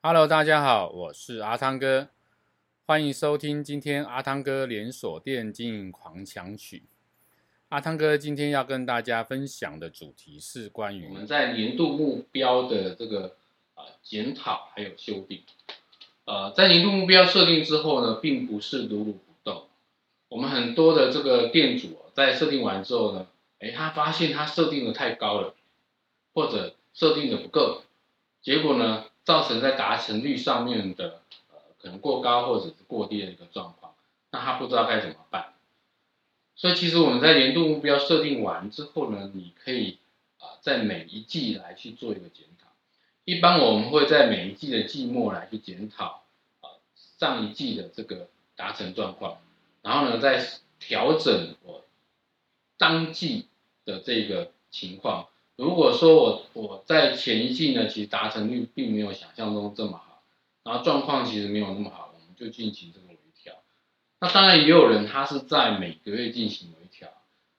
Hello，大家好，我是阿汤哥，欢迎收听今天阿汤哥连锁店经营狂想曲。阿汤哥今天要跟大家分享的主题是关于我们在年度目标的这个啊检讨还有修订。呃，在年度目标设定之后呢，并不是如如不动。我们很多的这个店主在设定完之后呢，哎，他发现他设定的太高了，或者设定的不够，结果呢，造成在达成率上面的呃可能过高或者是过低的一个状况，那他不知道该怎么办。所以其实我们在年度目标设定完之后呢，你可以啊在每一季来去做一个检讨。一般我们会在每一季的季末来去检讨啊上一季的这个达成状况，然后呢再调整我当季的这个情况。如果说我我在前一季呢，其实达成率并没有想象中这么好，然后状况其实没有那么好，我们就进行这个微调。那当然也有人他是在每个月进行微调，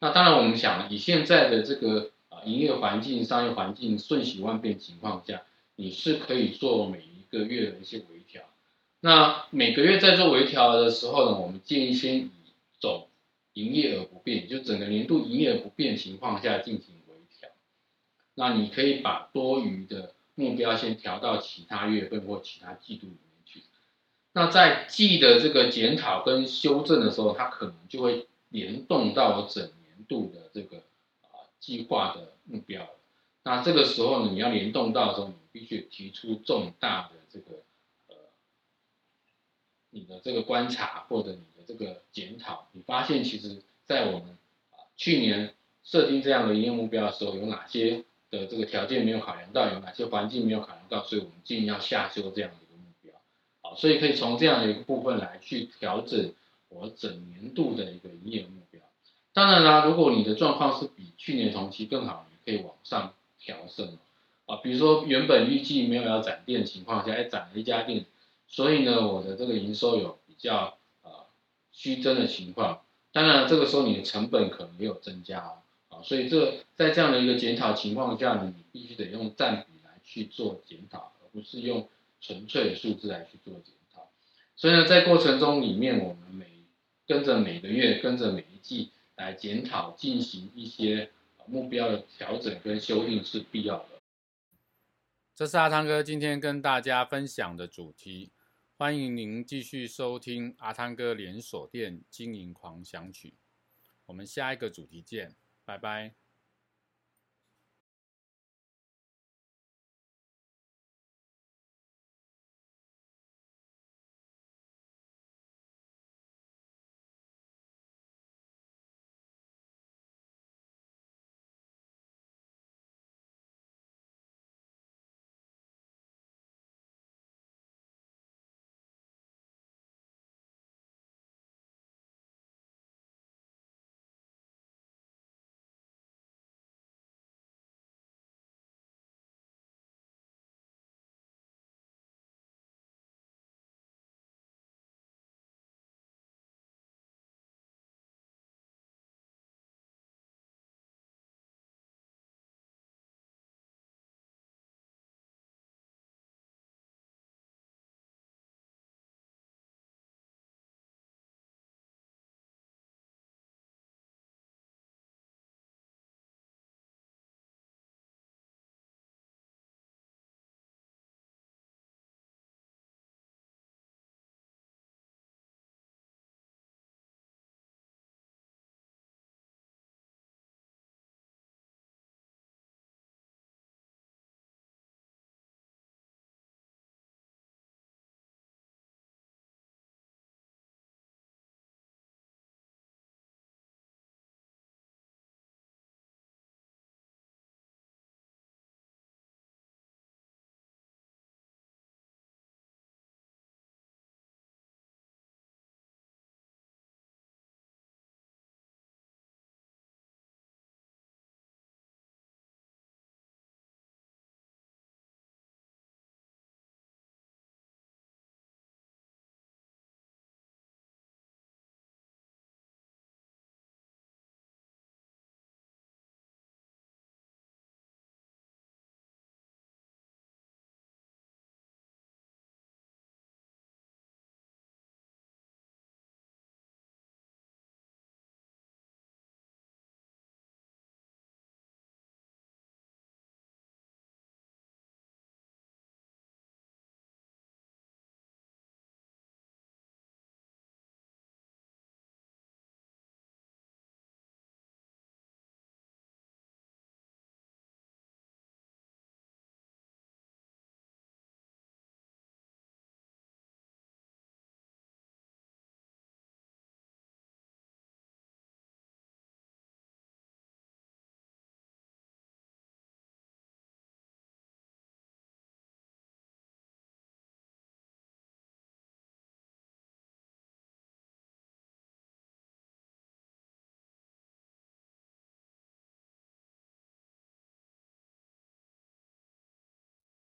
那当然我们想以现在的这个啊营业环境、商业环境瞬息万变情况下，你是可以做每一个月的一些微调。那每个月在做微调的时候呢，我们建议先以总营业额不变，就整个年度营业额不变情况下进行。那你可以把多余的目标先调到其他月份或其他季度里面去。那在季的这个检讨跟修正的时候，它可能就会联动到整年度的这个啊计划的目标。那这个时候呢，你要联动到的时候，你必须提出重大的这个呃你的这个观察或者你的这个检讨。你发现其实，在我们去年设定这样的营业目标的时候，有哪些的这个条件没有考量到，有哪些环境没有考量到，所以我们建议要下修这样的一个目标，好。所以可以从这样的一个部分来去调整我整年度的一个营业目标。当然啦，如果你的状况是比去年同期更好，你可以往上调升啊。比如说原本预计没有要展店的情况下，哎，展了一家店，所以呢，我的这个营收有比较呃虚增的情况。当然这个时候你的成本可能也有增加哦。所以这在这样的一个检讨情况下呢，你必须得用占比来去做检讨，而不是用。纯粹的数字来去做检讨，所以呢，在过程中里面，我们每跟着每个月，跟着每一季来检讨，进行一些目标的调整跟修订是必要的。这是阿汤哥今天跟大家分享的主题，欢迎您继续收听阿汤哥连锁店经营狂想曲，我们下一个主题见，拜拜。